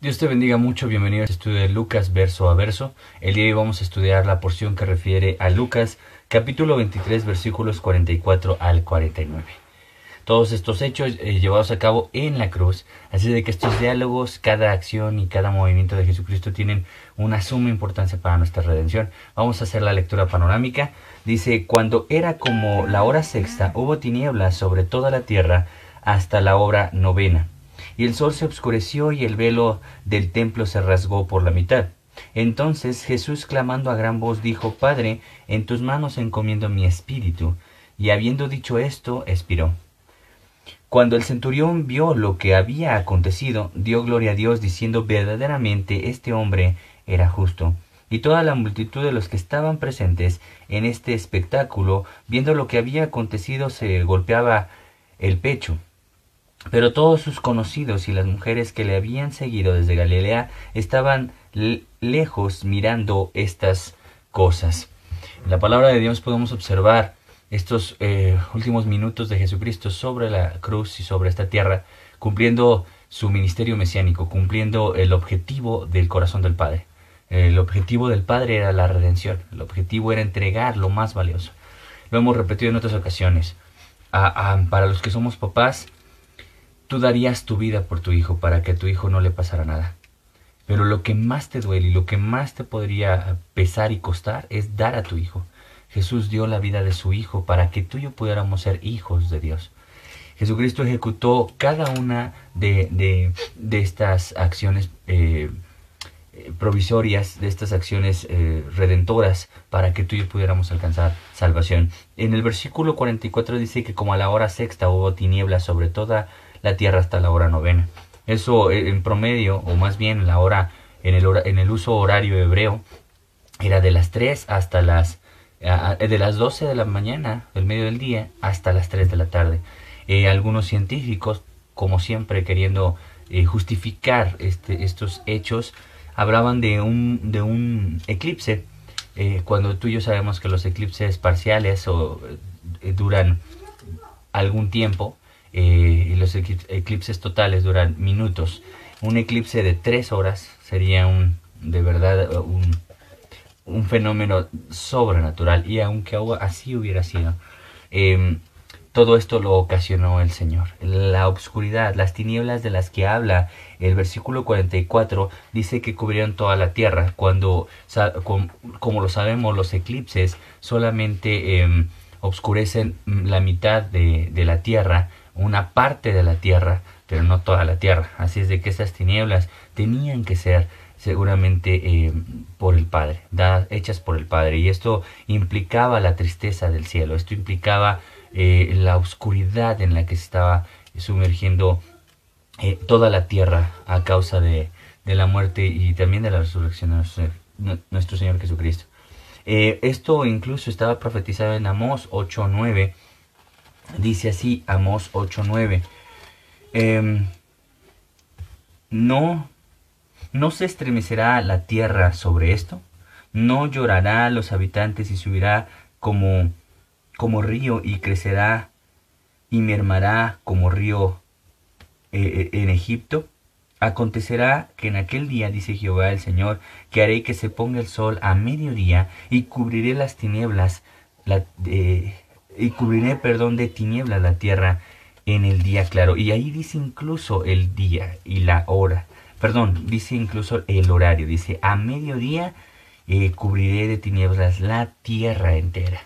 Dios te bendiga mucho, bienvenido al estudio de Lucas verso a verso. El día de hoy vamos a estudiar la porción que refiere a Lucas capítulo 23 versículos 44 al 49. Todos estos hechos eh, llevados a cabo en la cruz, así de que estos diálogos, cada acción y cada movimiento de Jesucristo tienen una suma importancia para nuestra redención. Vamos a hacer la lectura panorámica. Dice, cuando era como la hora sexta, hubo tinieblas sobre toda la tierra hasta la hora novena y el sol se obscureció y el velo del templo se rasgó por la mitad. Entonces Jesús clamando a gran voz dijo, Padre, en tus manos encomiendo mi espíritu. Y habiendo dicho esto, expiró. Cuando el centurión vio lo que había acontecido, dio gloria a Dios diciendo verdaderamente este hombre era justo. Y toda la multitud de los que estaban presentes en este espectáculo, viendo lo que había acontecido, se golpeaba el pecho pero todos sus conocidos y las mujeres que le habían seguido desde Galilea estaban lejos mirando estas cosas. En la palabra de Dios podemos observar estos eh, últimos minutos de Jesucristo sobre la cruz y sobre esta tierra, cumpliendo su ministerio mesiánico, cumpliendo el objetivo del corazón del Padre. El objetivo del Padre era la redención, el objetivo era entregar lo más valioso. Lo hemos repetido en otras ocasiones. para los que somos papás, Tú darías tu vida por tu hijo para que a tu hijo no le pasara nada. Pero lo que más te duele y lo que más te podría pesar y costar es dar a tu hijo. Jesús dio la vida de su hijo para que tú y yo pudiéramos ser hijos de Dios. Jesucristo ejecutó cada una de, estas acciones eh, provisorias, de estas acciones eh, redentoras, para que tú y yo pudiéramos alcanzar salvación. En el versículo 44 dice que como a la hora sexta hubo tinieblas sobre toda la tierra hasta la hora novena. Eso eh, en promedio, o más bien la hora, en el, en el uso horario hebreo, era de las 3 hasta las, de las 12 de la mañana, del medio del día, hasta las 3 de la tarde. Eh, algunos científicos, como siempre queriendo eh, justificar este, estos hechos, hablaban de un, de un eclipse, cuando tú y yo sabemos que los eclipses parciales o, duran algún tiempo, eh, los eclipses totales duran minutos. Un eclipse de tres horas sería un, de verdad, un, un fenómeno sobrenatural. Y aunque así hubiera sido, em, todo esto lo ocasionó el Señor. La obscuridad, las tinieblas de las que habla el versículo 44 dice que cubrieron toda la tierra. Cuando, como lo sabemos, los eclipses solamente eh, obscurecen la mitad de, de la tierra una parte de la tierra, pero no toda la tierra. Así es de que esas tinieblas tenían que ser seguramente eh, por el Padre, hechas por el Padre. Y esto implicaba la tristeza del cielo, esto implicaba eh, la oscuridad en la que se estaba sumergiendo eh, toda la tierra a causa de, de, la muerte y también de la resurrección de nuestro, nuestro Señor Jesucristo. esto incluso estaba profetizado en Amós 8.9 Dice así Amós 8:9. Em, no, no se estremecerá la tierra sobre esto, no llorará los habitantes y subirá como, como río y crecerá y mermará como río eh, eh, en Egipto. Acontecerá que en aquel día, dice Jehová el Señor, que haré que se ponga el sol a mediodía y cubriré las tinieblas la, eh, y cubriré, perdón, de tiniebla la tierra en el día claro. Y ahí dice incluso el día y la hora. Perdón, dice incluso el horario. Dice, a mediodía eh, cubriré de tinieblas la tierra entera.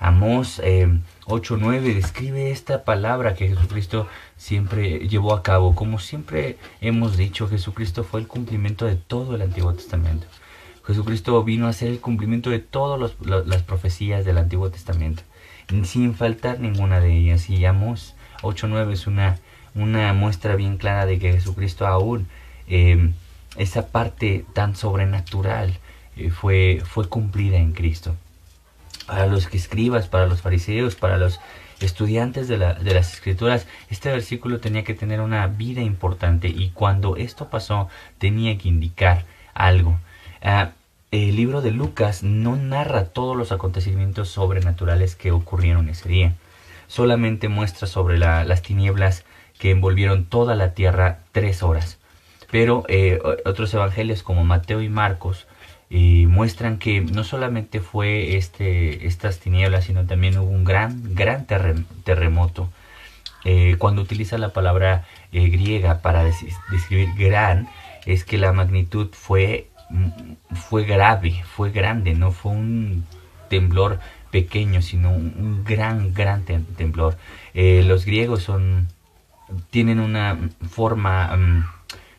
Amós eh, 8.9 describe esta palabra que Jesucristo siempre llevó a cabo. Como siempre hemos dicho, Jesucristo fue el cumplimiento de todo el Antiguo Testamento. Jesucristo vino a ser el cumplimiento de todas las profecías del Antiguo Testamento sin faltar ninguna de ellas. Y Amos 8.9 es una, una muestra bien clara de que Jesucristo aún, em, esa parte tan sobrenatural, eh, fue, fue cumplida en Cristo. Para los que escribas, para los fariseos, para los estudiantes de, la, de, las escrituras, este versículo tenía que tener una vida importante y cuando esto pasó tenía que indicar algo. Ah, el libro de Lucas no narra todos los acontecimientos sobrenaturales que ocurrieron ese día. Solamente muestra sobre las tinieblas que envolvieron toda la tierra tres horas. Pero eh, otros evangelios como Mateo y Marcos y muestran que no solamente fue este, estas tinieblas, sino también hubo un gran, gran terremoto. Eh, cuando utiliza la palabra eh, griega para describir gran, es que la magnitud fue, fue grave, fue grande, no fue un temblor pequeño, sino un, gran, gran temblor. Eh, los griegos son, tienen una forma... Mm,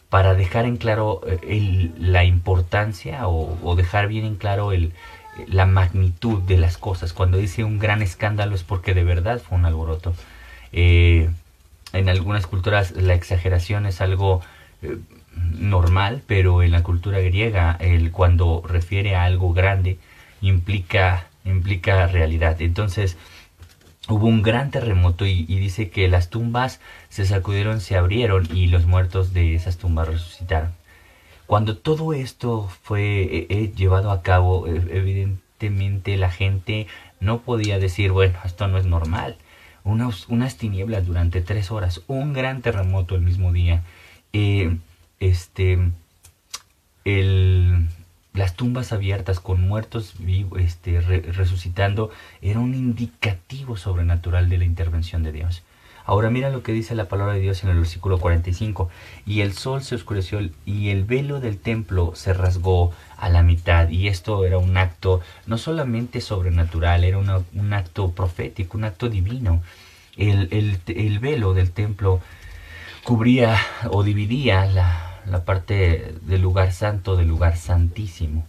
para dejar en claro eh, la importancia o, dejar bien en claro el, la magnitud de las cosas. Cuando dice un gran escándalo es porque de verdad fue un alboroto. Eh, en algunas culturas la exageración es algo normal, pero en la cultura griega el cuando refiere a algo grande implica implica realidad. Entonces, hubo un gran terremoto y, dice que las tumbas se sacudieron, se abrieron y los muertos de esas tumbas resucitaron. Cuando todo esto fue eh, eh, llevado a cabo, e, evidentemente la gente no podía decir, bueno, esto no es normal. unas tinieblas durante tres horas, un gran terremoto el mismo día. Eh, este, el, las tumbas abiertas con muertos vivos, este, resucitando, era un indicativo sobrenatural de la intervención de Dios. Ahora mira lo que dice la palabra de Dios en el versículo 45. Y el sol se oscureció y el velo del templo se rasgó a la mitad. Y esto era un acto no solamente sobrenatural, era un acto profético, un acto divino. El, el velo del templo cubría o dividía la, la parte del lugar santo del lugar santísimo.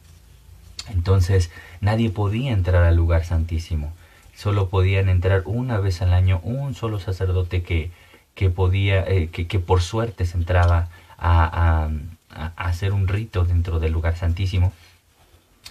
Entonces nadie podía entrar al lugar santísimo. Solo podían entrar una vez al año un solo sacerdote que, que podía, eh, que, por suerte se entraba a, a, a, hacer un rito dentro del lugar santísimo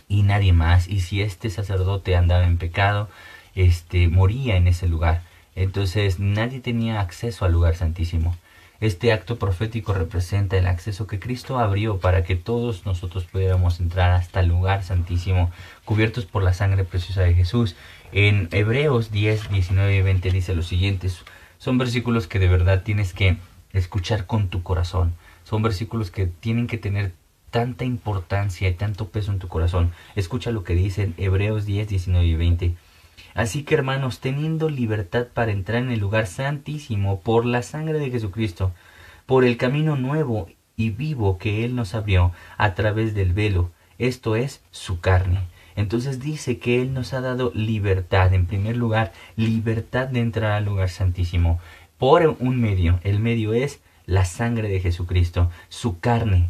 y nadie más. Y si este sacerdote andaba en pecado, este moría en ese lugar. Entonces nadie tenía acceso al lugar santísimo. Este acto profético representa el acceso que Cristo abrió para que todos nosotros pudiéramos entrar hasta el lugar santísimo, cubiertos por la sangre preciosa de Jesús. En Hebreos 10, 19 y 20 dice lo siguiente, son versículos que de verdad tienes que escuchar con tu corazón, son versículos que tienen que tener tanta importancia y tanto peso en tu corazón. Escucha lo que dicen Hebreos 10, 19 y 20. Así que hermanos, teniendo libertad para entrar en el lugar santísimo por la sangre de Jesucristo, por el camino nuevo y vivo que Él nos abrió a través del velo, esto es su carne. Entonces dice que Él nos ha dado libertad, en primer lugar, libertad de entrar al lugar santísimo, por un medio. El medio es la sangre de Jesucristo, su carne.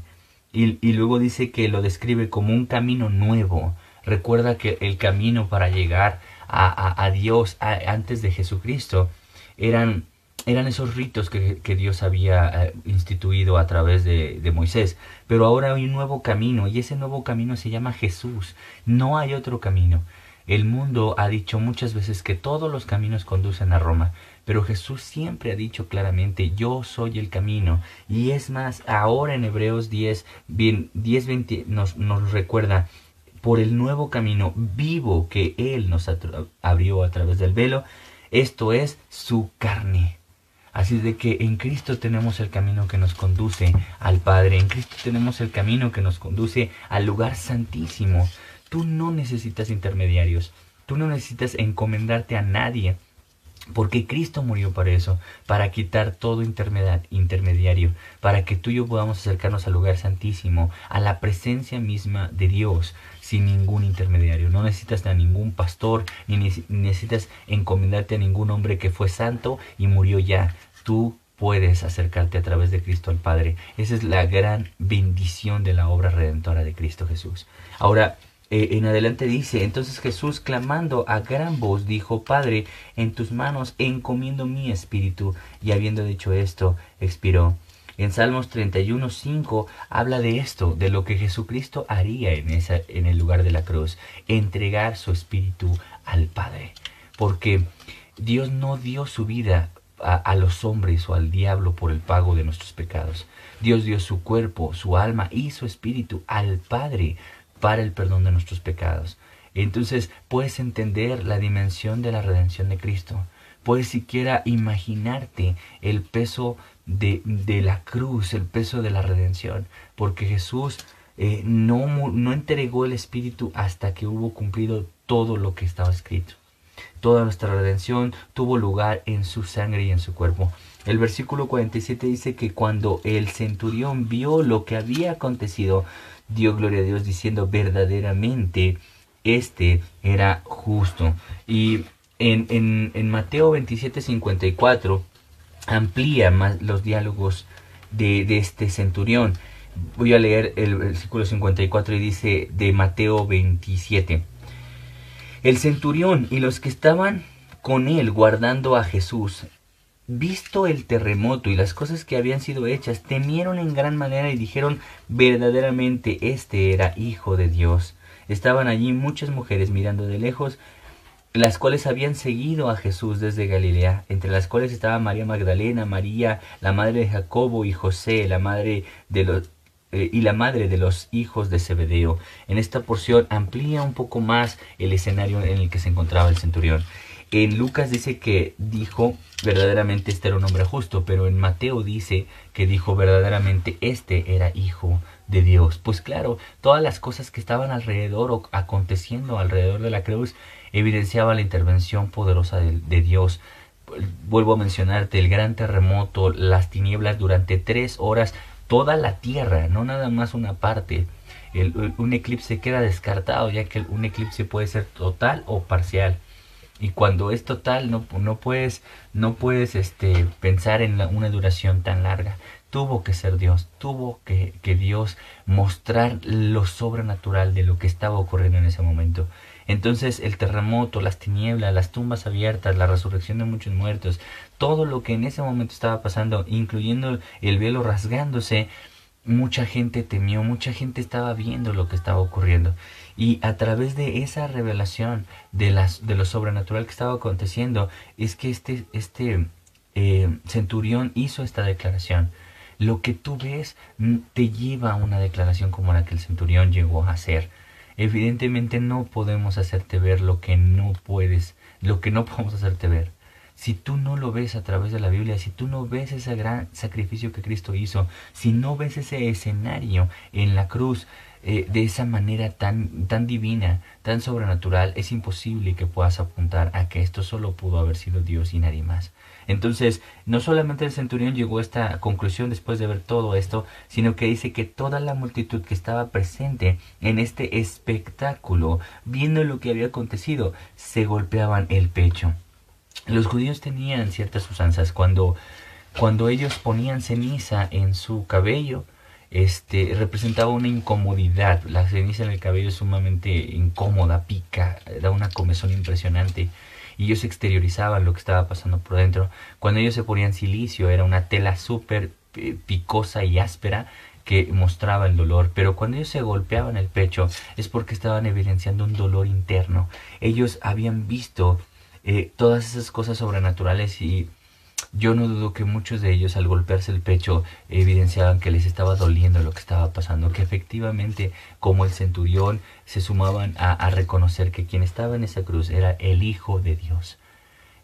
Y, y luego dice que lo describe como un camino nuevo. Recuerda que el camino para llegar a, Dios antes de Jesucristo eran, eran esos ritos que, Dios había eh, instituido a través de, de, Moisés. Pero ahora hay un nuevo camino y ese nuevo camino se llama Jesús. No hay otro camino. El mundo ha dicho muchas veces que todos los caminos conducen a Roma, pero Jesús siempre ha dicho claramente, yo soy el camino. Y es más, ahora en Hebreos 10, bien, 10 20 nos, nos recuerda, por el nuevo camino vivo que Él nos abrió a través del velo, esto es su carne. Así de que en Cristo tenemos el camino que nos conduce al Padre, en Cristo tenemos el camino que nos conduce al lugar santísimo. Tú no necesitas intermediarios, tú no necesitas encomendarte a nadie, porque Cristo murió para eso, para quitar todo intermediario, para que tú y yo podamos acercarnos al lugar santísimo, a la presencia misma de Dios, sin ningún intermediario. No necesitas a ningún pastor, ni necesitas encomendarte a ningún hombre que fue santo y murió ya. Tú puedes acercarte a través de Cristo al Padre. Esa es la gran bendición de la obra redentora de Cristo Jesús. Ahora, eh, en adelante dice, entonces Jesús clamando a gran voz dijo, Padre, en tus manos encomiendo mi espíritu. Y habiendo dicho esto, expiró. En Salmos 31.5 habla de esto, de lo que Jesucristo haría en, esa, en el lugar de la cruz, entregar su espíritu al Padre. Porque Dios no dio su vida a, los hombres o al diablo por el pago de nuestros pecados. Dios dio su cuerpo, su alma y su espíritu al Padre para el perdón de nuestros pecados. Entonces puedes entender la dimensión de la redención de Cristo. Puedes siquiera imaginarte el peso de, de la cruz, el peso de la redención, porque Jesús eh, no, no entregó el Espíritu hasta que hubo cumplido todo lo que estaba escrito. Toda nuestra redención tuvo lugar en su sangre y en su cuerpo. El versículo 47 dice que cuando el centurión vio lo que había acontecido, dio gloria a Dios diciendo verdaderamente este era justo. Y en, en, en Mateo 27, 54 amplía más los diálogos de, de este centurión. Voy a leer el versículo 54 y dice de Mateo 27. El centurión y los que estaban con él guardando a Jesús, visto el terremoto y las cosas que habían sido hechas, temieron en gran manera y dijeron verdaderamente este era hijo de Dios. Estaban allí muchas mujeres mirando de lejos, las cuales habían seguido a Jesús desde Galilea, entre las cuales estaba María Magdalena, María, la madre de Jacobo y José, la madre de los eh, y la madre de los hijos de Zebedeo. En esta porción amplía un poco más el escenario en el que se encontraba el centurión. En Lucas dice que dijo verdaderamente este era un hombre justo, pero en Mateo dice que dijo verdaderamente este era hijo de Dios. Pues claro, todas las cosas que estaban alrededor o aconteciendo alrededor de la cruz evidenciaban la intervención poderosa de, de Dios vuelvo a mencionarte, el gran terremoto, las tinieblas durante tres horas toda la Tierra, no nada más una parte. El, un eclipse queda descartado, ya que un eclipse puede ser total o parcial. Y cuando es total, no, no puedes, no puedes este, pensar en una duración tan larga. Tuvo que ser Dios, tuvo que, que Dios mostrar lo sobrenatural de lo que estaba ocurriendo en ese momento. Entonces el terremoto, las tinieblas, las tumbas abiertas, la resurrección de muchos muertos, todo lo que en ese momento estaba pasando, incluyendo el velo rasgándose, mucha gente temió, mucha gente estaba viendo lo que estaba ocurriendo. Y a través de esa revelación de, las, de lo sobrenatural que estaba aconteciendo, es que este, este eh, centurión hizo esta declaración. Lo que tú ves mm, te lleva a una declaración como la que el centurión llegó a hacer. Evidentemente no podemos hacerte ver lo que no puedes, lo que no podemos hacerte ver. Si tú no lo ves a través de la Biblia, si tú no ves ese gran sacrificio que Cristo hizo, si no ves ese escenario en la cruz eh, de esa manera tan, tan divina, tan sobrenatural, es imposible que puedas apuntar a que esto solo pudo haber sido Dios y nadie más. Entonces, no solamente el centurión llegó a esta conclusión después de ver todo esto, sino que dice que toda la multitud que estaba presente en este espectáculo, viendo lo que había acontecido, se golpeaban el pecho. Los judíos tenían ciertas usanzas cuando cuando ellos ponían ceniza en su cabello, este representaba una incomodidad. La ceniza en el cabello es sumamente incómoda, pica, da una comezón impresionante y ellos exteriorizaban lo que estaba pasando por dentro. Cuando ellos se ponían silicio era una tela súper eh, picosa y áspera que mostraba el dolor, pero cuando ellos se golpeaban el pecho es porque estaban evidenciando un dolor interno. Ellos habían visto eh, todas esas cosas sobrenaturales y yo no dudo que muchos de ellos al golpearse el pecho evidenciaban que les estaba doliendo lo que estaba pasando, que efectivamente como el centurión se sumaban a, reconocer que quien estaba en esa cruz era el Hijo de Dios.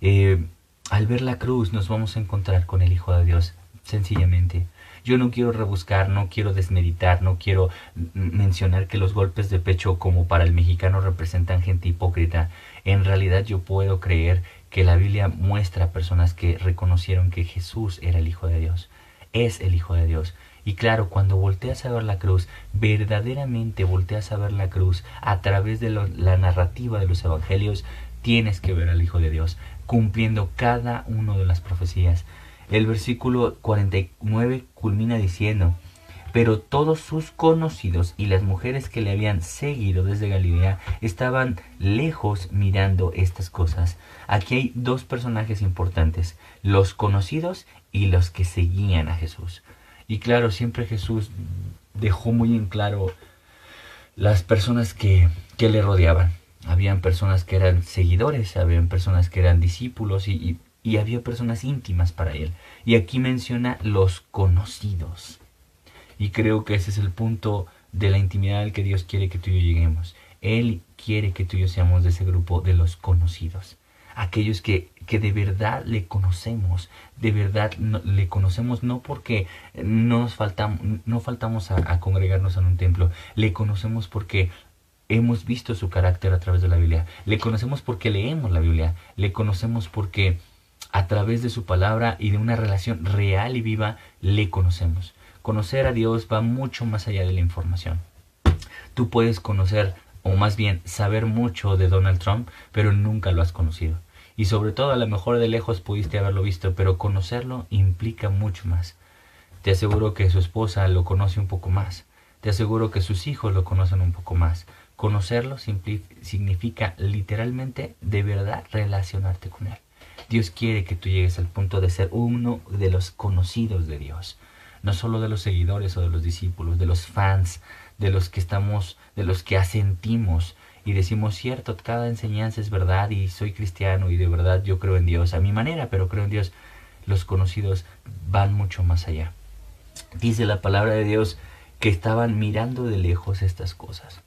Eh, al ver la cruz nos vamos a encontrar con el Hijo de Dios, sencillamente. Yo no quiero rebuscar, no quiero desmeditar, no quiero mencionar que los golpes de pecho como para el mexicano representan gente hipócrita. En realidad yo puedo creer que la Biblia muestra personas que reconocieron que Jesús era el Hijo de Dios, es el Hijo de Dios. Y claro, cuando volteas a ver la cruz, verdaderamente volteas a ver la cruz a través de la narrativa de los evangelios, tienes que ver al Hijo de Dios, cumpliendo cada una de las profecías. El versículo 49 culmina diciendo, pero todos sus conocidos y las mujeres que le habían seguido desde Galilea estaban lejos mirando estas cosas. Aquí hay dos personajes importantes, los conocidos y los que seguían a Jesús. Y claro, siempre Jesús dejó muy en claro las personas que, que le rodeaban. Habían personas que eran seguidores, habían personas que eran discípulos y, y había personas íntimas para él. Y aquí menciona los conocidos. Y creo que ese es el punto de la intimidad al que Dios quiere que tú y yo lleguemos. Él quiere que tú y yo seamos de ese grupo de los conocidos. aquellos que, que de verdad le conocemos, de verdad le conocemos no porque no nos faltamos, no faltamos a, congregarnos en un templo, le conocemos porque hemos visto su carácter a través de la Biblia, le conocemos porque leemos la Biblia, le conocemos porque a través de su palabra y de una relación real y viva le conocemos. Conocer a Dios va mucho más allá de la información. Tú puedes conocer, o más bien saber mucho de Donald Trump, pero nunca lo has conocido. Y sobre todo a lo mejor de lejos pudiste haberlo visto, pero conocerlo implica mucho más. Te aseguro que su esposa lo conoce un poco más. Te aseguro que sus hijos lo conocen un poco más. Conocerlo significa literalmente de verdad relacionarte con Él. Dios quiere que tú llegues al punto de ser uno de los conocidos de Dios. No solo de los seguidores o de los discípulos, de los fans, de los que estamos, de los que asentimos y decimos, cierto, cada enseñanza es verdad y soy cristiano y de verdad yo creo en Dios a mi manera, pero creo en Dios. Los conocidos van mucho más allá. Dice la palabra de Dios que estaban mirando de lejos estas cosas.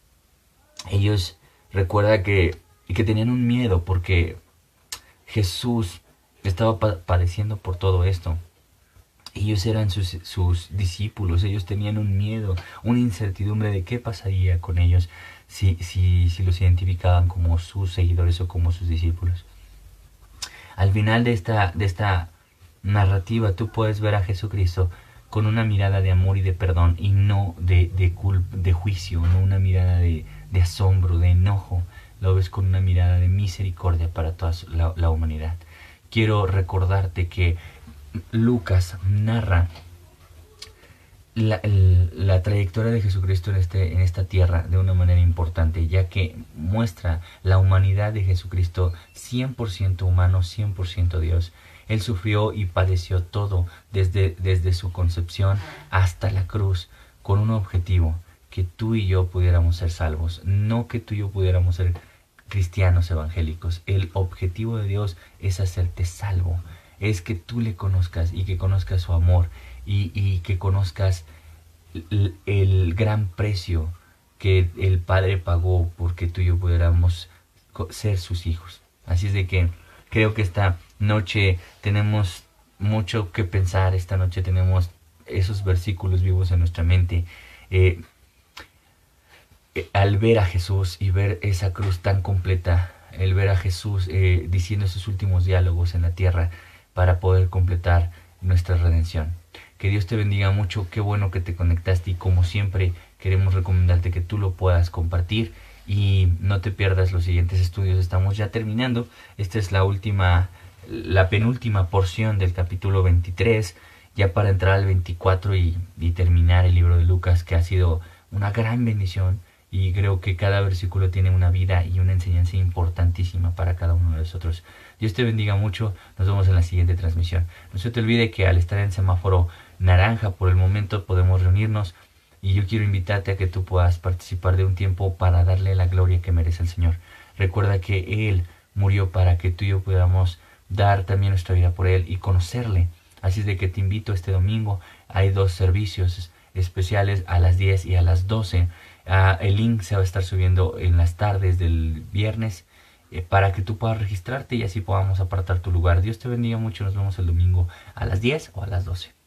Ellos recuerda que, que tenían un miedo porque Jesús estaba padeciendo por todo esto. Ellos eran sus, sus, discípulos, ellos tenían un miedo, una incertidumbre de qué pasaría con ellos si, si, si los identificaban como sus seguidores o como sus discípulos. Al final de esta, de esta narrativa tú puedes ver a Jesucristo con una mirada de amor y de perdón y no de, de, de juicio, no una mirada de, de asombro, de enojo, lo ves con una mirada de misericordia para toda la, humanidad. Quiero recordarte que Lucas narra la, trayectoria de Jesucristo en, este, en esta tierra de una manera importante, ya que muestra la humanidad de Jesucristo 100% humano, 100% Dios. Él sufrió y padeció todo desde, desde su concepción hasta la cruz con un objetivo, que tú y yo pudiéramos ser salvos, no que tú y yo pudiéramos ser cristianos evangélicos. El objetivo de Dios es hacerte salvo, es que tú le conozcas y que conozcas su amor y, que conozcas el, gran precio que el Padre pagó porque tú y yo pudiéramos ser sus hijos. Así es de que creo que esta noche tenemos mucho que pensar, esta noche tenemos esos versículos vivos en nuestra mente. Eh, al ver a Jesús y ver esa cruz tan completa, el ver a Jesús eh, diciendo esos últimos diálogos en la tierra para poder completar nuestra redención. Que Dios te bendiga mucho, qué bueno que te conectaste y como siempre queremos recomendarte que tú lo puedas compartir y no te pierdas los siguientes estudios. Estamos ya terminando. Esta es la última, la penúltima porción del capítulo 23, ya para entrar al 24 y, y terminar el libro de Lucas, que ha sido una gran bendición y creo que cada versículo tiene una vida y una enseñanza importantísima para cada uno de nosotros. Dios te bendiga mucho, nos vemos en la siguiente transmisión. No se te olvide que al estar en semáforo naranja por el momento podemos reunirnos y yo quiero invitarte a que tú puedas participar de un tiempo para darle la gloria que merece el Señor. Recuerda que Él murió para que tú y yo podamos dar también nuestra vida por Él y conocerle. Así es de que te invito este domingo. Hay dos servicios especiales a las 10 y a las 12 Ah, el link se va a estar subiendo en las tardes del viernes eh, para que tú puedas registrarte y así podamos apartar tu lugar. Dios te bendiga mucho. Nos vemos el domingo a las 10 o a las 12.